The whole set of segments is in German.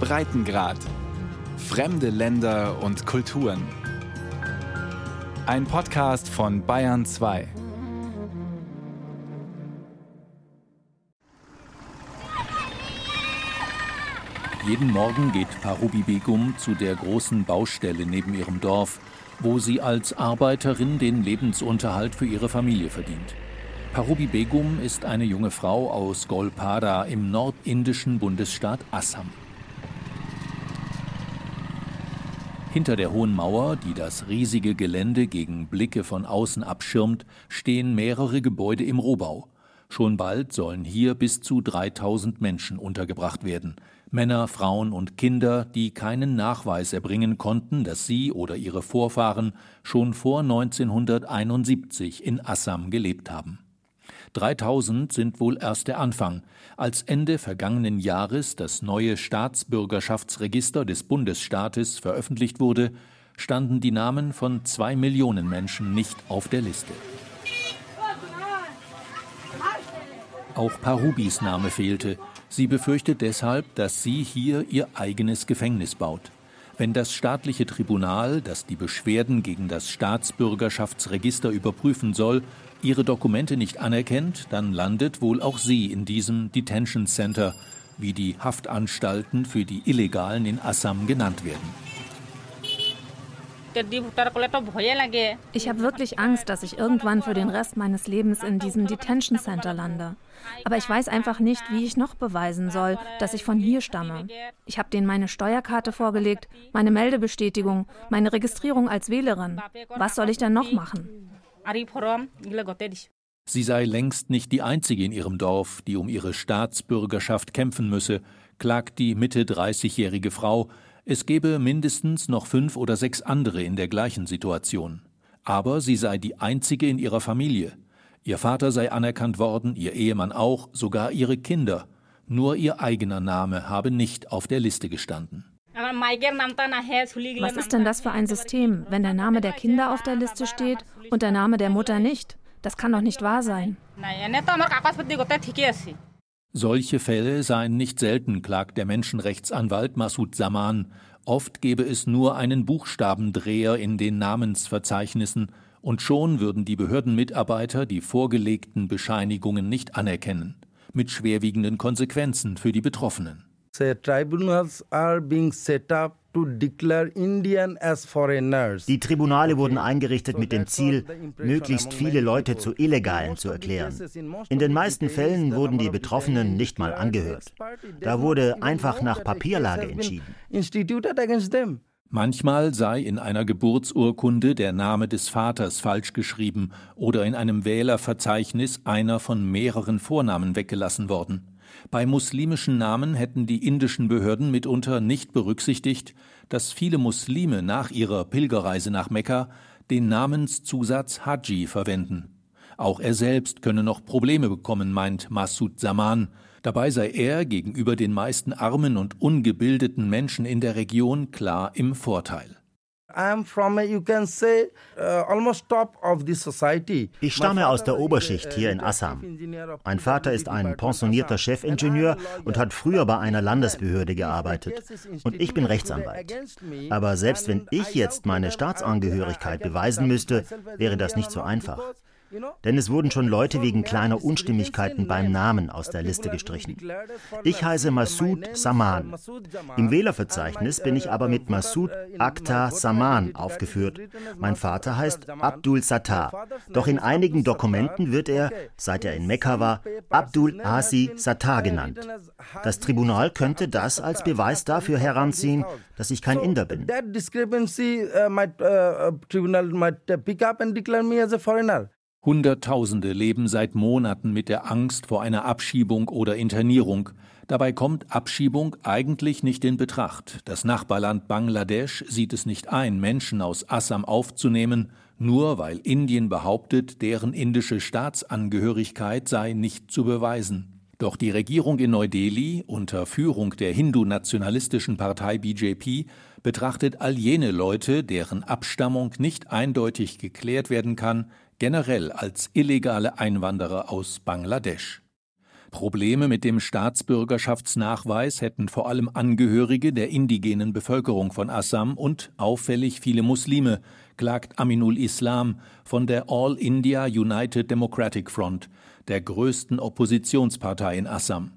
Breitengrad. Fremde Länder und Kulturen. Ein Podcast von Bayern 2. Jeden Morgen geht Parubi Begum zu der großen Baustelle neben ihrem Dorf, wo sie als Arbeiterin den Lebensunterhalt für ihre Familie verdient. Parubi Begum ist eine junge Frau aus Golpada im nordindischen Bundesstaat Assam. Hinter der hohen Mauer, die das riesige Gelände gegen Blicke von außen abschirmt, stehen mehrere Gebäude im Rohbau. Schon bald sollen hier bis zu 3000 Menschen untergebracht werden. Männer, Frauen und Kinder, die keinen Nachweis erbringen konnten, dass sie oder ihre Vorfahren schon vor 1971 in Assam gelebt haben. 3000 sind wohl erst der Anfang. Als Ende vergangenen Jahres das neue Staatsbürgerschaftsregister des Bundesstaates veröffentlicht wurde, standen die Namen von zwei Millionen Menschen nicht auf der Liste. Auch Parubis Name fehlte. Sie befürchtet deshalb, dass sie hier ihr eigenes Gefängnis baut. Wenn das staatliche Tribunal, das die Beschwerden gegen das Staatsbürgerschaftsregister überprüfen soll, ihre Dokumente nicht anerkennt, dann landet wohl auch sie in diesem Detention Center, wie die Haftanstalten für die Illegalen in Assam genannt werden. Ich habe wirklich Angst, dass ich irgendwann für den Rest meines Lebens in diesem Detention Center lande. Aber ich weiß einfach nicht, wie ich noch beweisen soll, dass ich von hier stamme. Ich habe denen meine Steuerkarte vorgelegt, meine Meldebestätigung, meine Registrierung als Wählerin. Was soll ich denn noch machen? Sie sei längst nicht die einzige in ihrem Dorf, die um ihre Staatsbürgerschaft kämpfen müsse, klagt die Mitte 30-jährige Frau. Es gebe mindestens noch fünf oder sechs andere in der gleichen Situation. Aber sie sei die einzige in ihrer Familie. Ihr Vater sei anerkannt worden, ihr Ehemann auch, sogar ihre Kinder. Nur ihr eigener Name habe nicht auf der Liste gestanden. Was ist denn das für ein System, wenn der Name der Kinder auf der Liste steht und der Name der Mutter nicht? Das kann doch nicht wahr sein. Solche Fälle seien nicht selten, klagt der Menschenrechtsanwalt Masud Saman. Oft gebe es nur einen Buchstabendreher in den Namensverzeichnissen, und schon würden die Behördenmitarbeiter die vorgelegten Bescheinigungen nicht anerkennen, mit schwerwiegenden Konsequenzen für die Betroffenen. Die Tribunale wurden eingerichtet mit dem Ziel, möglichst viele Leute zu Illegalen zu erklären. In den meisten Fällen wurden die Betroffenen nicht mal angehört. Da wurde einfach nach Papierlage entschieden. Manchmal sei in einer Geburtsurkunde der Name des Vaters falsch geschrieben oder in einem Wählerverzeichnis einer von mehreren Vornamen weggelassen worden. Bei muslimischen Namen hätten die indischen Behörden mitunter nicht berücksichtigt, dass viele Muslime nach ihrer Pilgerreise nach Mekka den Namenszusatz Haji verwenden. Auch er selbst könne noch Probleme bekommen, meint Masud Zaman. Dabei sei er gegenüber den meisten armen und ungebildeten Menschen in der Region klar im Vorteil. Ich stamme aus der Oberschicht hier in Assam. Mein Vater ist ein pensionierter Chefingenieur und hat früher bei einer Landesbehörde gearbeitet. Und ich bin Rechtsanwalt. Aber selbst wenn ich jetzt meine Staatsangehörigkeit beweisen müsste, wäre das nicht so einfach. Denn es wurden schon Leute wegen kleiner Unstimmigkeiten beim Namen aus der Liste gestrichen. Ich heiße Massoud Saman. Im Wählerverzeichnis bin ich aber mit Massoud Akhtar Saman aufgeführt. Mein Vater heißt Abdul Sattar. Doch in einigen Dokumenten wird er, seit er in Mekka war, Abdul Asi Sattar genannt. Das Tribunal könnte das als Beweis dafür heranziehen, dass ich kein Inder bin. That discrepancy uh, might, uh, tribunal might pick up and declare me as. Hunderttausende leben seit Monaten mit der Angst vor einer Abschiebung oder Internierung. Dabei kommt Abschiebung eigentlich nicht in Betracht. Das Nachbarland Bangladesch sieht es nicht ein, Menschen aus Assam aufzunehmen, nur weil Indien behauptet, deren indische Staatsangehörigkeit sei nicht zu beweisen. Doch die Regierung in Neu-Delhi unter Führung der hindu-nationalistischen Partei BJP betrachtet all jene Leute, deren Abstammung nicht eindeutig geklärt werden kann, generell als illegale Einwanderer aus Bangladesch. Probleme mit dem Staatsbürgerschaftsnachweis hätten vor allem Angehörige der indigenen Bevölkerung von Assam und auffällig viele Muslime, klagt Aminul Islam von der All India United Democratic Front, der größten Oppositionspartei in Assam.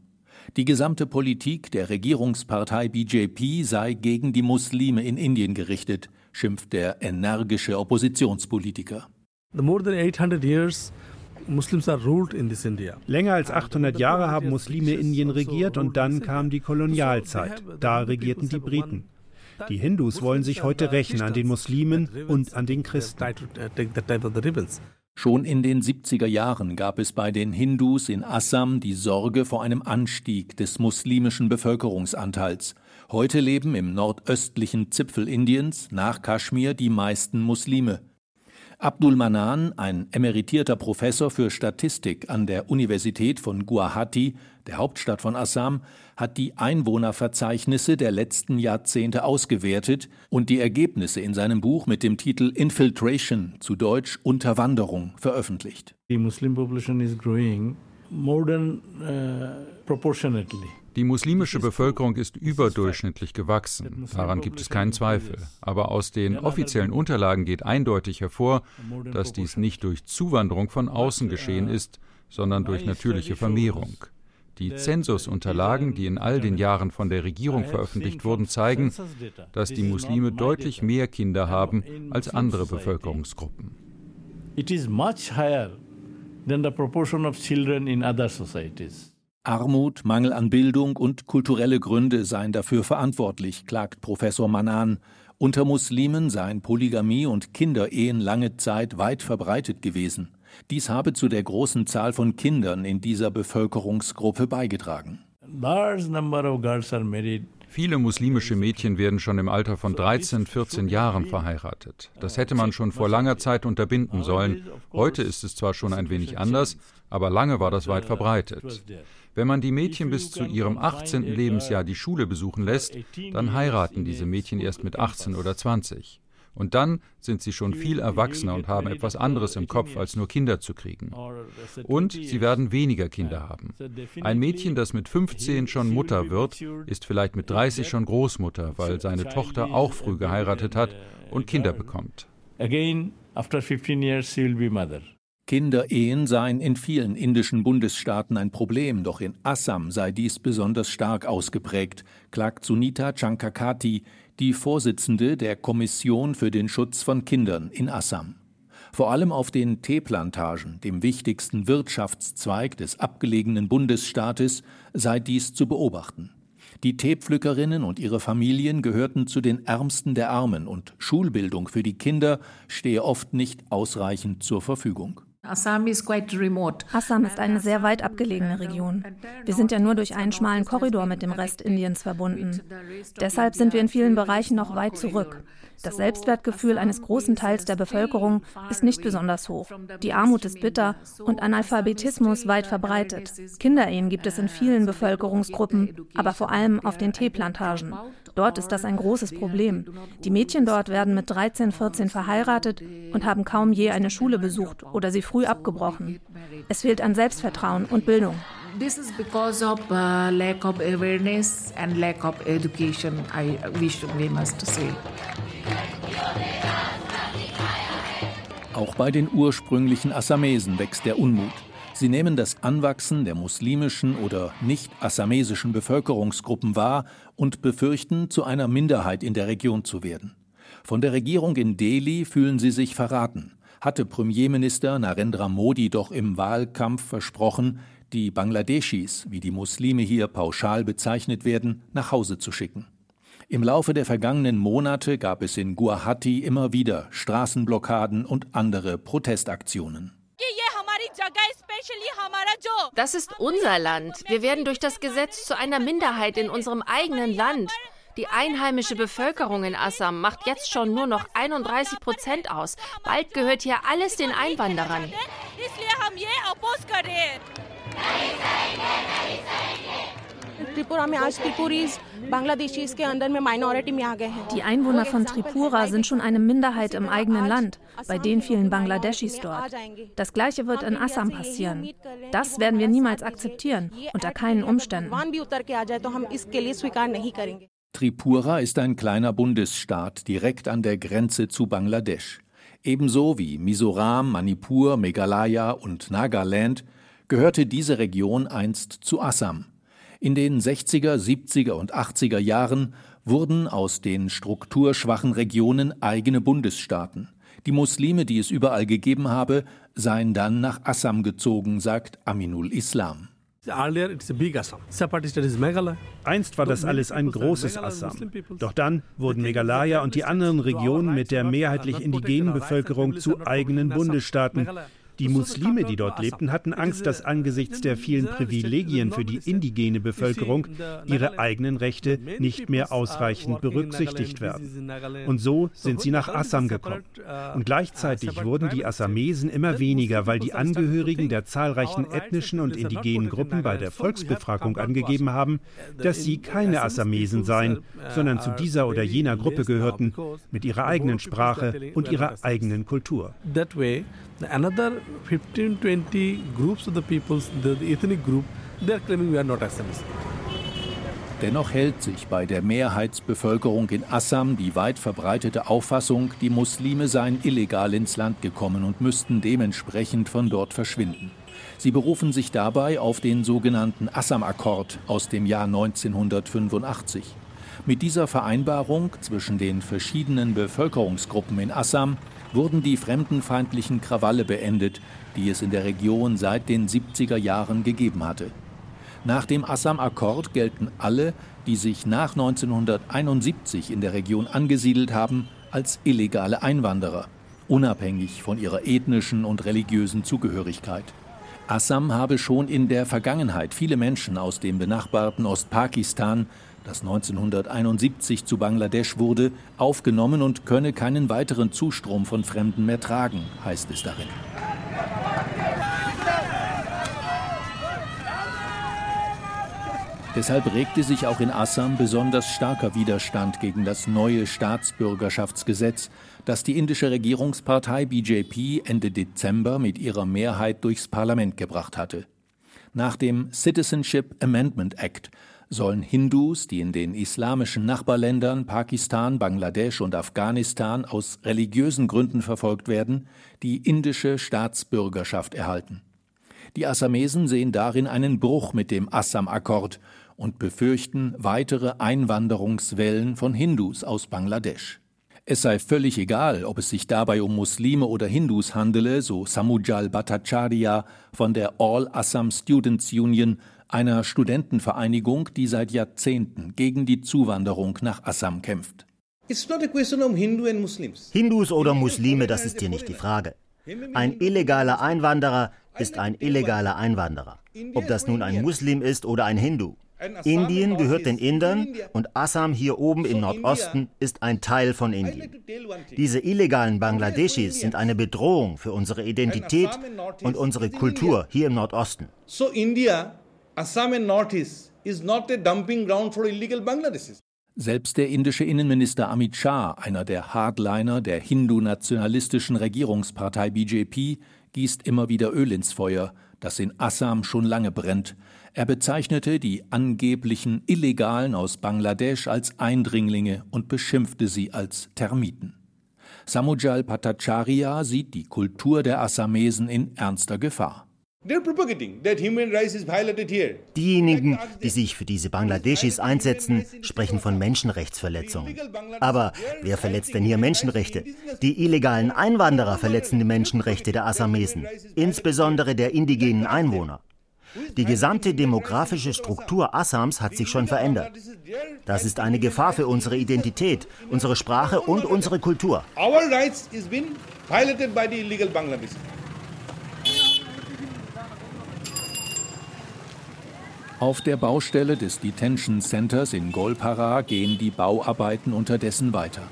Die gesamte Politik der Regierungspartei BJP sei gegen die Muslime in Indien gerichtet, schimpft der energische Oppositionspolitiker. The more than 800 years Länger als 800 Jahre haben Muslime Indien regiert und dann kam die Kolonialzeit. Da regierten die Briten. Die Hindus wollen sich heute rächen an den Muslimen und an den Christen. Schon in den 70er Jahren gab es bei den Hindus in Assam die Sorge vor einem Anstieg des muslimischen Bevölkerungsanteils. Heute leben im nordöstlichen Zipfel Indiens nach Kaschmir die meisten Muslime. Abdul Manan, ein emeritierter Professor für Statistik an der Universität von Guwahati, der Hauptstadt von Assam, hat die Einwohnerverzeichnisse der letzten Jahrzehnte ausgewertet und die Ergebnisse in seinem Buch mit dem Titel Infiltration, zu Deutsch Unterwanderung, veröffentlicht. Die Muslim population is growing more than uh, proportionately. Die muslimische Bevölkerung ist überdurchschnittlich gewachsen, daran gibt es keinen Zweifel. Aber aus den offiziellen Unterlagen geht eindeutig hervor, dass dies nicht durch Zuwanderung von außen geschehen ist, sondern durch natürliche Vermehrung. Die Zensusunterlagen, die in all den Jahren von der Regierung veröffentlicht wurden, zeigen, dass die Muslime deutlich mehr Kinder haben als andere Bevölkerungsgruppen. It is much higher than the proportion of children in other societies. Armut, Mangel an Bildung und kulturelle Gründe seien dafür verantwortlich, klagt Professor Manan. Unter Muslimen seien Polygamie und Kinderehen lange Zeit weit verbreitet gewesen. Dies habe zu der großen Zahl von Kindern in dieser Bevölkerungsgruppe beigetragen. Viele muslimische Mädchen werden schon im Alter von 13, 14 Jahren verheiratet. Das hätte man schon vor langer Zeit unterbinden sollen. Heute ist es zwar schon ein wenig anders, aber lange war das weit verbreitet. Wenn man die Mädchen bis zu ihrem 18. Lebensjahr die Schule besuchen lässt, dann heiraten diese Mädchen erst mit 18 oder 20. Und dann sind sie schon viel erwachsener und haben etwas anderes im Kopf, als nur Kinder zu kriegen. Und sie werden weniger Kinder haben. Ein Mädchen, das mit 15 schon Mutter wird, ist vielleicht mit 30 schon Großmutter, weil seine Tochter auch früh geheiratet hat und Kinder bekommt. Again, after 15 years, she will be mother. Kinderehen seien in vielen indischen Bundesstaaten ein Problem, doch in Assam sei dies besonders stark ausgeprägt, klagt Sunita Chankakati, die Vorsitzende der Kommission für den Schutz von Kindern in Assam. Vor allem auf den Teeplantagen, dem wichtigsten Wirtschaftszweig des abgelegenen Bundesstaates, sei dies zu beobachten. Die Teepflückerinnen und ihre Familien gehörten zu den Ärmsten der Armen und Schulbildung für die Kinder stehe oft nicht ausreichend zur Verfügung. Assam ist eine sehr weit abgelegene Region. Wir sind ja nur durch einen schmalen Korridor mit dem Rest Indiens verbunden. Deshalb sind wir in vielen Bereichen noch weit zurück. Das Selbstwertgefühl eines großen Teils der Bevölkerung ist nicht besonders hoch. Die Armut ist bitter und Analphabetismus weit verbreitet. Kinderehen gibt es in vielen Bevölkerungsgruppen, aber vor allem auf den Teeplantagen. Dort ist das ein großes Problem. Die Mädchen dort werden mit 13, 14 verheiratet und haben kaum je eine Schule besucht oder sie früh abgebrochen. Es fehlt an Selbstvertrauen und Bildung. This is because of uh, lack of awareness and lack of education, I wish we must say. Auch bei den ursprünglichen Assamesen wächst der Unmut. Sie nehmen das Anwachsen der muslimischen oder nicht-assamesischen Bevölkerungsgruppen wahr und befürchten, zu einer Minderheit in der Region zu werden. Von der Regierung in Delhi fühlen sie sich verraten. Hatte Premierminister Narendra Modi doch im Wahlkampf versprochen, die Bangladeschis, wie die Muslime hier pauschal bezeichnet werden, nach Hause zu schicken. Im Laufe der vergangenen Monate gab es in Guwahati immer wieder Straßenblockaden und andere Protestaktionen. Das ist unser Land. Wir werden durch das Gesetz zu einer Minderheit in unserem eigenen Land. Die einheimische Bevölkerung in Assam macht jetzt schon nur noch 31 Prozent aus. Bald gehört hier alles den Einwanderern. Die Einwohner von Tripura sind schon eine Minderheit im eigenen Land, bei den vielen Bangladeschis dort. Das gleiche wird in Assam passieren. Das werden wir niemals akzeptieren, unter keinen Umständen. Tripura ist ein kleiner Bundesstaat direkt an der Grenze zu Bangladesch. Ebenso wie Mizoram, Manipur, Meghalaya und Nagaland gehörte diese Region einst zu Assam. In den 60er, 70er und 80er Jahren wurden aus den strukturschwachen Regionen eigene Bundesstaaten. Die Muslime, die es überall gegeben habe, seien dann nach Assam gezogen, sagt Aminul Islam. Einst war das alles ein großes Assam. Doch dann wurden Meghalaya und die anderen Regionen mit der mehrheitlich indigenen Bevölkerung zu eigenen Bundesstaaten. Die Muslime, die dort lebten, hatten Angst, dass angesichts der vielen Privilegien für die indigene Bevölkerung ihre eigenen Rechte nicht mehr ausreichend berücksichtigt werden. Und so sind sie nach Assam gekommen. Und gleichzeitig wurden die Assamesen immer weniger, weil die Angehörigen der zahlreichen ethnischen und indigenen Gruppen bei der Volksbefragung angegeben haben, dass sie keine Assamesen seien, sondern zu dieser oder jener Gruppe gehörten, mit ihrer eigenen Sprache und ihrer eigenen Kultur. another 15 20 groups of the peoples the, the ethnic group they are claiming we are not Assamese Dennoch hält sich bei der Mehrheitsbevölkerung in Assam die weit verbreitete Auffassung, die Muslime seien illegal ins Land gekommen und müssten dementsprechend von dort verschwinden. Sie berufen sich dabei auf den sogenannten Assam-Akkord aus dem Jahr 1985. Mit dieser Vereinbarung zwischen den verschiedenen Bevölkerungsgruppen in Assam wurden die fremdenfeindlichen Krawalle beendet, die es in der Region seit den 70er Jahren gegeben hatte. Nach dem Assam-Akkord gelten alle, die sich nach 1971 in der Region angesiedelt haben, als illegale Einwanderer, unabhängig von ihrer ethnischen und religiösen Zugehörigkeit. Assam habe schon in der Vergangenheit viele Menschen aus dem benachbarten Ostpakistan das 1971 zu Bangladesch wurde, aufgenommen und könne keinen weiteren Zustrom von Fremden mehr tragen, heißt es darin. Deshalb regte sich auch in Assam besonders starker Widerstand gegen das neue Staatsbürgerschaftsgesetz, das die indische Regierungspartei BJP Ende Dezember mit ihrer Mehrheit durchs Parlament gebracht hatte. Nach dem Citizenship Amendment Act sollen Hindus, die in den islamischen Nachbarländern Pakistan, Bangladesch und Afghanistan aus religiösen Gründen verfolgt werden, die indische Staatsbürgerschaft erhalten. Die Assamesen sehen darin einen Bruch mit dem Assam-Akkord und befürchten weitere Einwanderungswellen von Hindus aus Bangladesch. Es sei völlig egal, ob es sich dabei um Muslime oder Hindus handele, so Samujal Bhattacharya von der All Assam Students Union, einer Studentenvereinigung, die seit Jahrzehnten gegen die Zuwanderung nach Assam kämpft. Hindus oder Muslime, das ist hier nicht die Frage. Ein illegaler Einwanderer ist ein illegaler Einwanderer, ob das nun ein Muslim ist oder ein Hindu. Indien gehört den Indern und Assam hier oben im Nordosten ist ein Teil von Indien. Diese illegalen Bangladeschis sind eine Bedrohung für unsere Identität und unsere Kultur hier im Nordosten. So India Assam and Northeast is not a dumping ground for illegal Bangladeshis. Selbst der indische Innenminister Amit Shah, einer der Hardliner der hindu-nationalistischen Regierungspartei BJP, gießt immer wieder Öl ins Feuer, das in Assam schon lange brennt. Er bezeichnete die angeblichen Illegalen aus Bangladesch als Eindringlinge und beschimpfte sie als Termiten. Samujal Bhattacharya sieht die Kultur der Assamesen in ernster Gefahr. Diejenigen, die sich für diese Bangladeschis einsetzen, sprechen von Menschenrechtsverletzungen. Aber wer verletzt denn hier Menschenrechte? Die illegalen Einwanderer verletzen die Menschenrechte der Assamesen, insbesondere der indigenen Einwohner. Die gesamte demografische Struktur Assams hat sich schon verändert. Das ist eine Gefahr für unsere Identität, unsere Sprache und unsere Kultur. Our rights is been violated by the illegal Bangladeshis. Auf der Baustelle des Detention Centers in Golpara gehen die Bauarbeiten unterdessen weiter.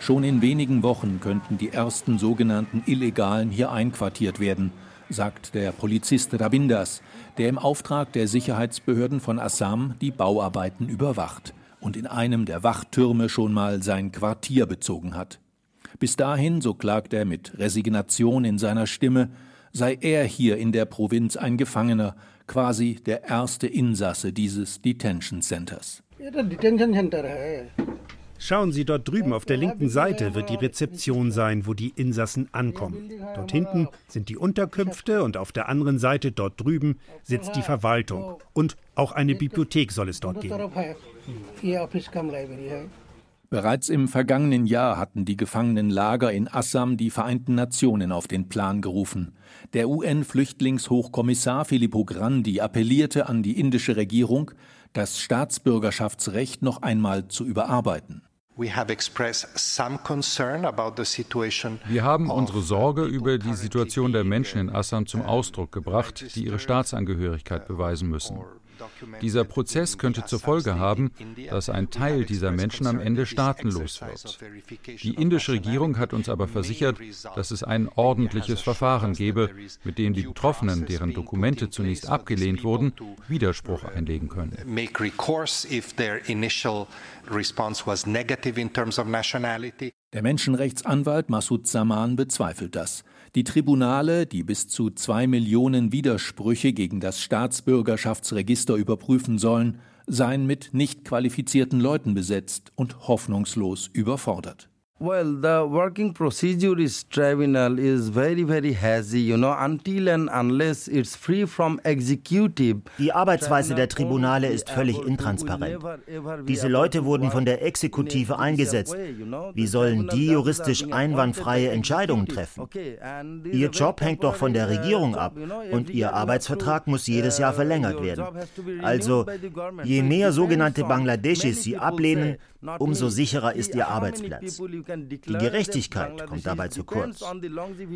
Schon in wenigen Wochen könnten die ersten sogenannten Illegalen hier einquartiert werden. sagt der Polizist Rabindas, der im Auftrag der Sicherheitsbehörden von Assam die Bauarbeiten überwacht und in einem der Wachtürme schon mal sein Quartier bezogen hat. Bis dahin, so klagt er mit Resignation in seiner Stimme, sei er hier in der Provinz ein Gefangener, quasi der erste Insasse dieses Detention Centers. Schauen Sie dort drüben auf der linken Seite wird die Rezeption sein, wo die Insassen ankommen. Dort hinten sind die Unterkünfte und auf der anderen Seite dort drüben sitzt die Verwaltung. Und auch eine Bibliothek soll es dort geben. Bereits im vergangenen Jahr hatten die Gefangenenlager in Assam die Vereinten Nationen auf den Plan gerufen. Der UN-Flüchtlingshochkommissar Filippo Grandi appellierte an die indische Regierung, das Staatsbürgerschaftsrecht noch einmal zu überarbeiten. Wir haben unsere Sorge über die Situation der Menschen in Assam zum Ausdruck gebracht, die ihre Staatsangehörigkeit beweisen müssen. Dieser Prozess könnte zur Folge haben, dass ein Teil dieser Menschen am Ende staatenlos wird. Die indische Regierung hat uns aber versichert, dass es ein ordentliches Verfahren gebe, mit dem die Betroffenen, deren Dokumente zunächst abgelehnt wurden, Widerspruch einlegen können. Der Menschenrechtsanwalt Massoud Zaman bezweifelt das. Die Tribunale, die bis zu zwei Millionen Widersprüche gegen das Staatsbürgerschaftsregister überprüfen sollen, seien mit nicht qualifizierten Leuten besetzt und hoffnungslos überfordert. Well, the working procedure is tribunal is very, very hazy, you know, until and unless it's free from executive. Die Arbeitsweise der Tribunale ist völlig intransparent. Diese Leute wurden von der Exekutive eingesetzt. Wie sollen die juristisch einwandfreie Entscheidungen treffen? Ihr Job hängt doch von der Regierung ab und ihr Arbeitsvertrag muss jedes Jahr verlängert werden. Also, je mehr sogenannte Bangladeschis sie ablehnen, umso sicherer ist ihr Arbeitsplatz. Die Gerechtigkeit kommt dabei zu kurz.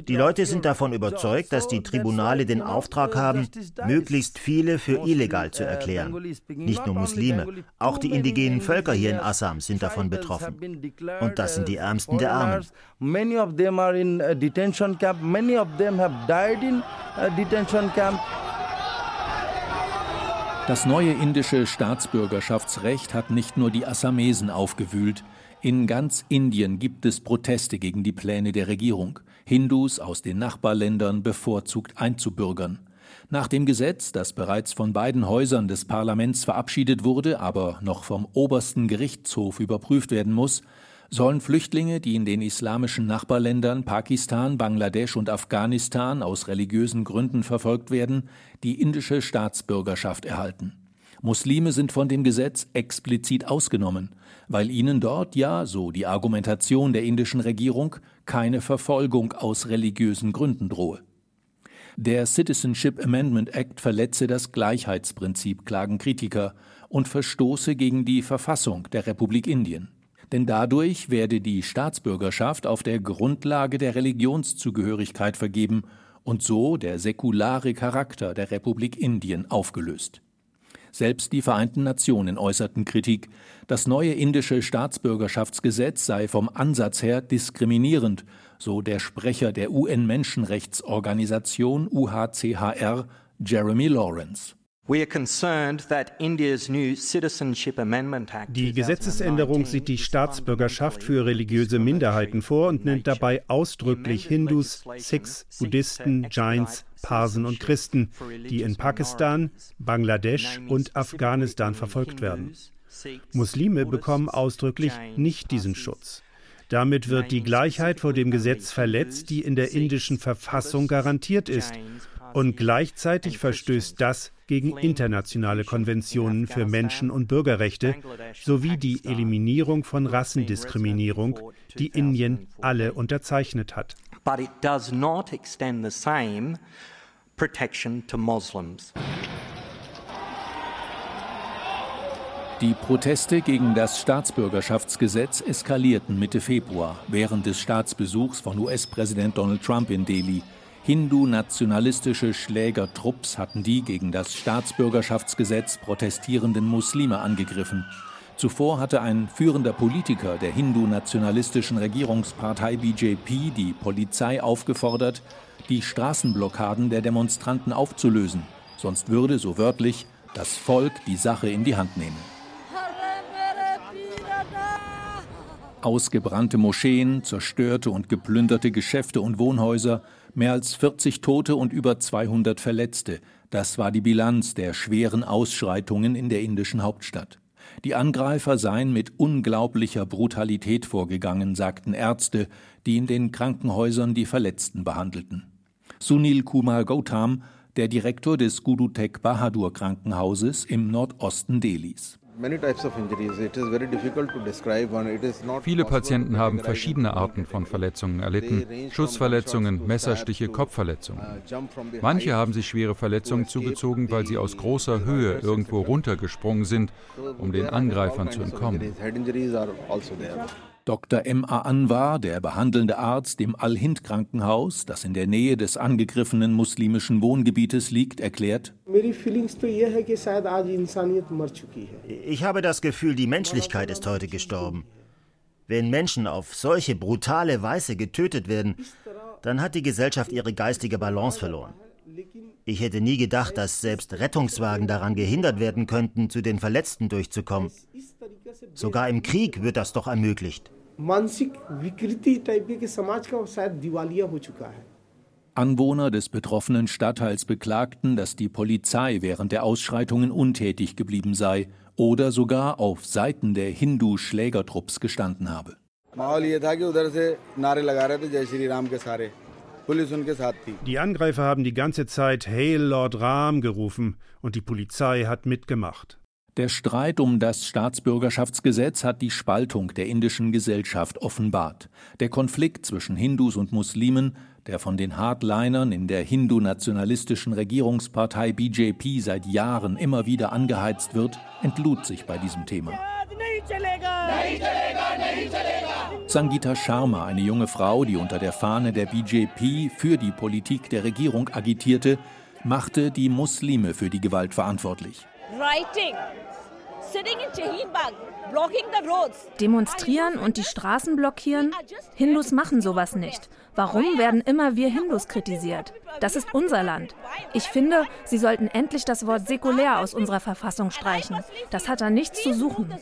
Die Leute sind davon überzeugt, dass die Tribunale den Auftrag haben, möglichst viele für illegal zu erklären. Nicht nur Muslime, auch die indigenen Völker hier in Assam sind davon betroffen. Und das sind die Ärmsten der Armen. Many of them are in detention camp. Many of them have died in detention camp. Das neue indische Staatsbürgerschaftsrecht hat nicht nur die Assamesen aufgewühlt. In ganz Indien gibt es Proteste gegen die Pläne der Regierung, Hindus aus den Nachbarländern bevorzugt einzubürgern. Nach dem Gesetz, das bereits von beiden Häusern des Parlaments verabschiedet wurde, aber noch vom obersten Gerichtshof überprüft werden muss, sollen Flüchtlinge, die in den islamischen Nachbarländern Pakistan, Bangladesch und Afghanistan aus religiösen Gründen verfolgt werden, die indische Staatsbürgerschaft erhalten. Muslime sind von dem Gesetz explizit ausgenommen, weil ihnen dort ja, so die Argumentation der indischen Regierung, keine Verfolgung aus religiösen Gründen drohe. Der Citizenship Amendment Act verletze das Gleichheitsprinzip, klagen Kritiker, und verstoße gegen die Verfassung der Republik Indien denn dadurch werde die Staatsbürgerschaft auf der Grundlage der Religionszugehörigkeit vergeben und so der säkulare Charakter der Republik Indien aufgelöst. Selbst die Vereinten Nationen äußerten Kritik, das neue indische Staatsbürgerschaftsgesetz sei vom Ansatz her diskriminierend, so der Sprecher der UN-Menschenrechtsorganisation UHCHR, Jeremy Lawrence. Die Gesetzesänderung sieht die Staatsbürgerschaft für religiöse Minderheiten vor und nennt dabei ausdrücklich Hindus, Sikhs, Buddhisten, Jains, Parsen und Christen, die in Pakistan, Bangladesch und Afghanistan verfolgt werden. Muslime bekommen ausdrücklich nicht diesen Schutz. Damit wird die Gleichheit vor dem Gesetz verletzt, die in der indischen Verfassung garantiert ist und gleichzeitig verstößt das gegen internationale Konventionen für Menschen- und Bürgerrechte sowie die Eliminierung von Rassendiskriminierung, die Indien alle unterzeichnet hat. But it does not extend the same protection to Muslims. Die Proteste gegen das Staatsbürgerschaftsgesetz eskalierten Mitte Februar während des Staatsbesuchs von US-Präsident Donald Trump in Delhi. Hindu-nationalistische Schlägertrupps hatten die gegen das Staatsbürgerschaftsgesetz protestierenden Muslime angegriffen. Zuvor hatte ein führender Politiker der hindu-nationalistischen Regierungspartei BJP die Polizei aufgefordert, die Straßenblockaden der Demonstranten aufzulösen, sonst würde, so wörtlich, das Volk die Sache in die Hand nehmen. Ausgebrannte Moscheen, zerstörte und geplünderte Geschäfte und Wohnhäuser, mehr als 40 Tote und über 200 Verletzte. Das war die Bilanz der schweren Ausschreitungen in der indischen Hauptstadt. Die Angreifer seien mit unglaublicher Brutalität vorgegangen, sagten Ärzte, die in den Krankenhäusern die Verletzten behandelten. Sunil Kumar Gautam, der Direktor des Guru Tech Bahadur Krankenhauses im Nordosten Delhis. Viele Patienten haben verschiedene Arten von Verletzungen erlitten. Schussverletzungen, Messerstiche, Kopfverletzungen. Manche haben sich schwere Verletzungen zugezogen, weil sie aus großer Höhe irgendwo runtergesprungen sind, um den Angreifern zu entkommen. Dr. M.A. Anwar, der behandelnde Arzt im Al-Hind-Krankenhaus, das in der Nähe des angegriffenen muslimischen Wohngebietes liegt, erklärt: Ich habe das Gefühl, die Menschlichkeit ist heute gestorben. Wenn Menschen auf solche brutale Weise getötet werden, dann hat die Gesellschaft ihre geistige Balance verloren. Ich hätte nie gedacht, dass selbst Rettungswagen daran gehindert werden könnten, zu den Verletzten durchzukommen. Sogar im Krieg wird das doch ermöglicht. Anwohner des betroffenen Stadtteils beklagten, dass die Polizei während der Ausschreitungen untätig geblieben sei oder sogar auf Seiten der Hindu-Schlägertrupps gestanden habe. Die Angreifer haben die ganze Zeit Hail Lord Ram gerufen und die Polizei hat mitgemacht. Der Streit um das Staatsbürgerschaftsgesetz hat die Spaltung der indischen Gesellschaft offenbart. Der Konflikt zwischen Hindus und Muslimen, der von den Hardlinern in der hindu-nationalistischen Regierungspartei BJP seit Jahren immer wieder angeheizt wird, entlud sich bei diesem Thema. Sangita Sharma, eine junge Frau, die unter der Fahne der BJP für die Politik der Regierung agitierte, machte die Muslime für die Gewalt verantwortlich. Demonstrieren und die Straßen blockieren? Hindus machen sowas nicht. Warum werden immer wir Hindus kritisiert? Das ist unser Land. Ich finde, sie sollten endlich das Wort säkulär aus unserer Verfassung streichen. Das hat da nichts zu suchen.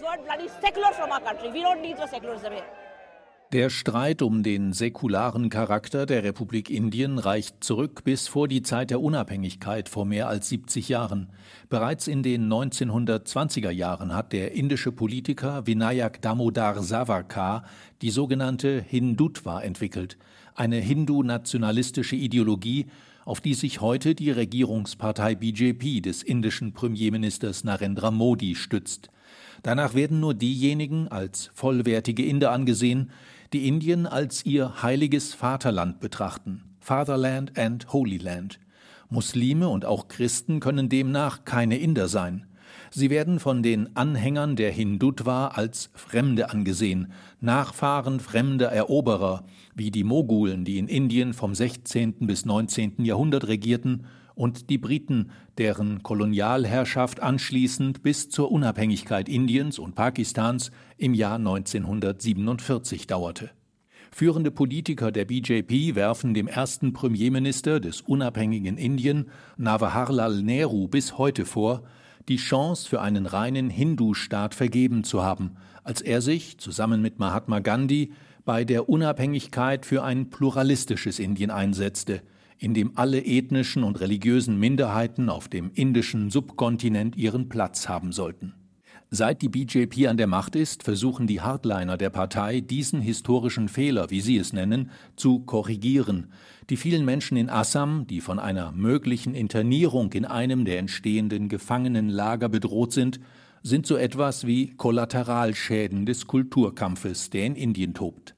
Der Streit um den säkularen Charakter der Republik Indien reicht zurück bis vor die Zeit der Unabhängigkeit vor mehr als 70 Jahren. Bereits in den 1920er Jahren hat der indische Politiker Vinayak Damodar Savarkar die sogenannte Hindutva entwickelt, eine hindu-nationalistische Ideologie, auf die sich heute die Regierungspartei BJP des indischen Premierministers Narendra Modi stützt. Danach werden nur diejenigen als vollwertige Inder angesehen, die Indien als ihr heiliges Vaterland betrachten, Fatherland and Holy Land. Muslime und auch Christen können demnach keine Inder sein. Sie werden von den Anhängern der Hindutva als Fremde angesehen, Nachfahren fremder Eroberer, wie die Mogulen, die in Indien vom 16. bis 19. Jahrhundert regierten, und die Briten, deren Kolonialherrschaft anschließend bis zur Unabhängigkeit Indiens und Pakistans im Jahr 1947 dauerte. Führende Politiker der BJP werfen dem ersten Premierminister des unabhängigen Indien, Nawaharlal Nehru, bis heute vor, die Chance für einen reinen Hindu-Staat vergeben zu haben, als er sich, zusammen mit Mahatma Gandhi, bei der Unabhängigkeit für ein pluralistisches Indien einsetzte – in dem alle ethnischen und religiösen Minderheiten auf dem indischen Subkontinent ihren Platz haben sollten. Seit die BJP an der Macht ist, versuchen die Hardliner der Partei, diesen historischen Fehler, wie sie es nennen, zu korrigieren. Die vielen Menschen in Assam, die von einer möglichen Internierung in einem der entstehenden Gefangenenlager bedroht sind, sind so etwas wie Kollateralschäden des Kulturkampfes, der in Indien tobt.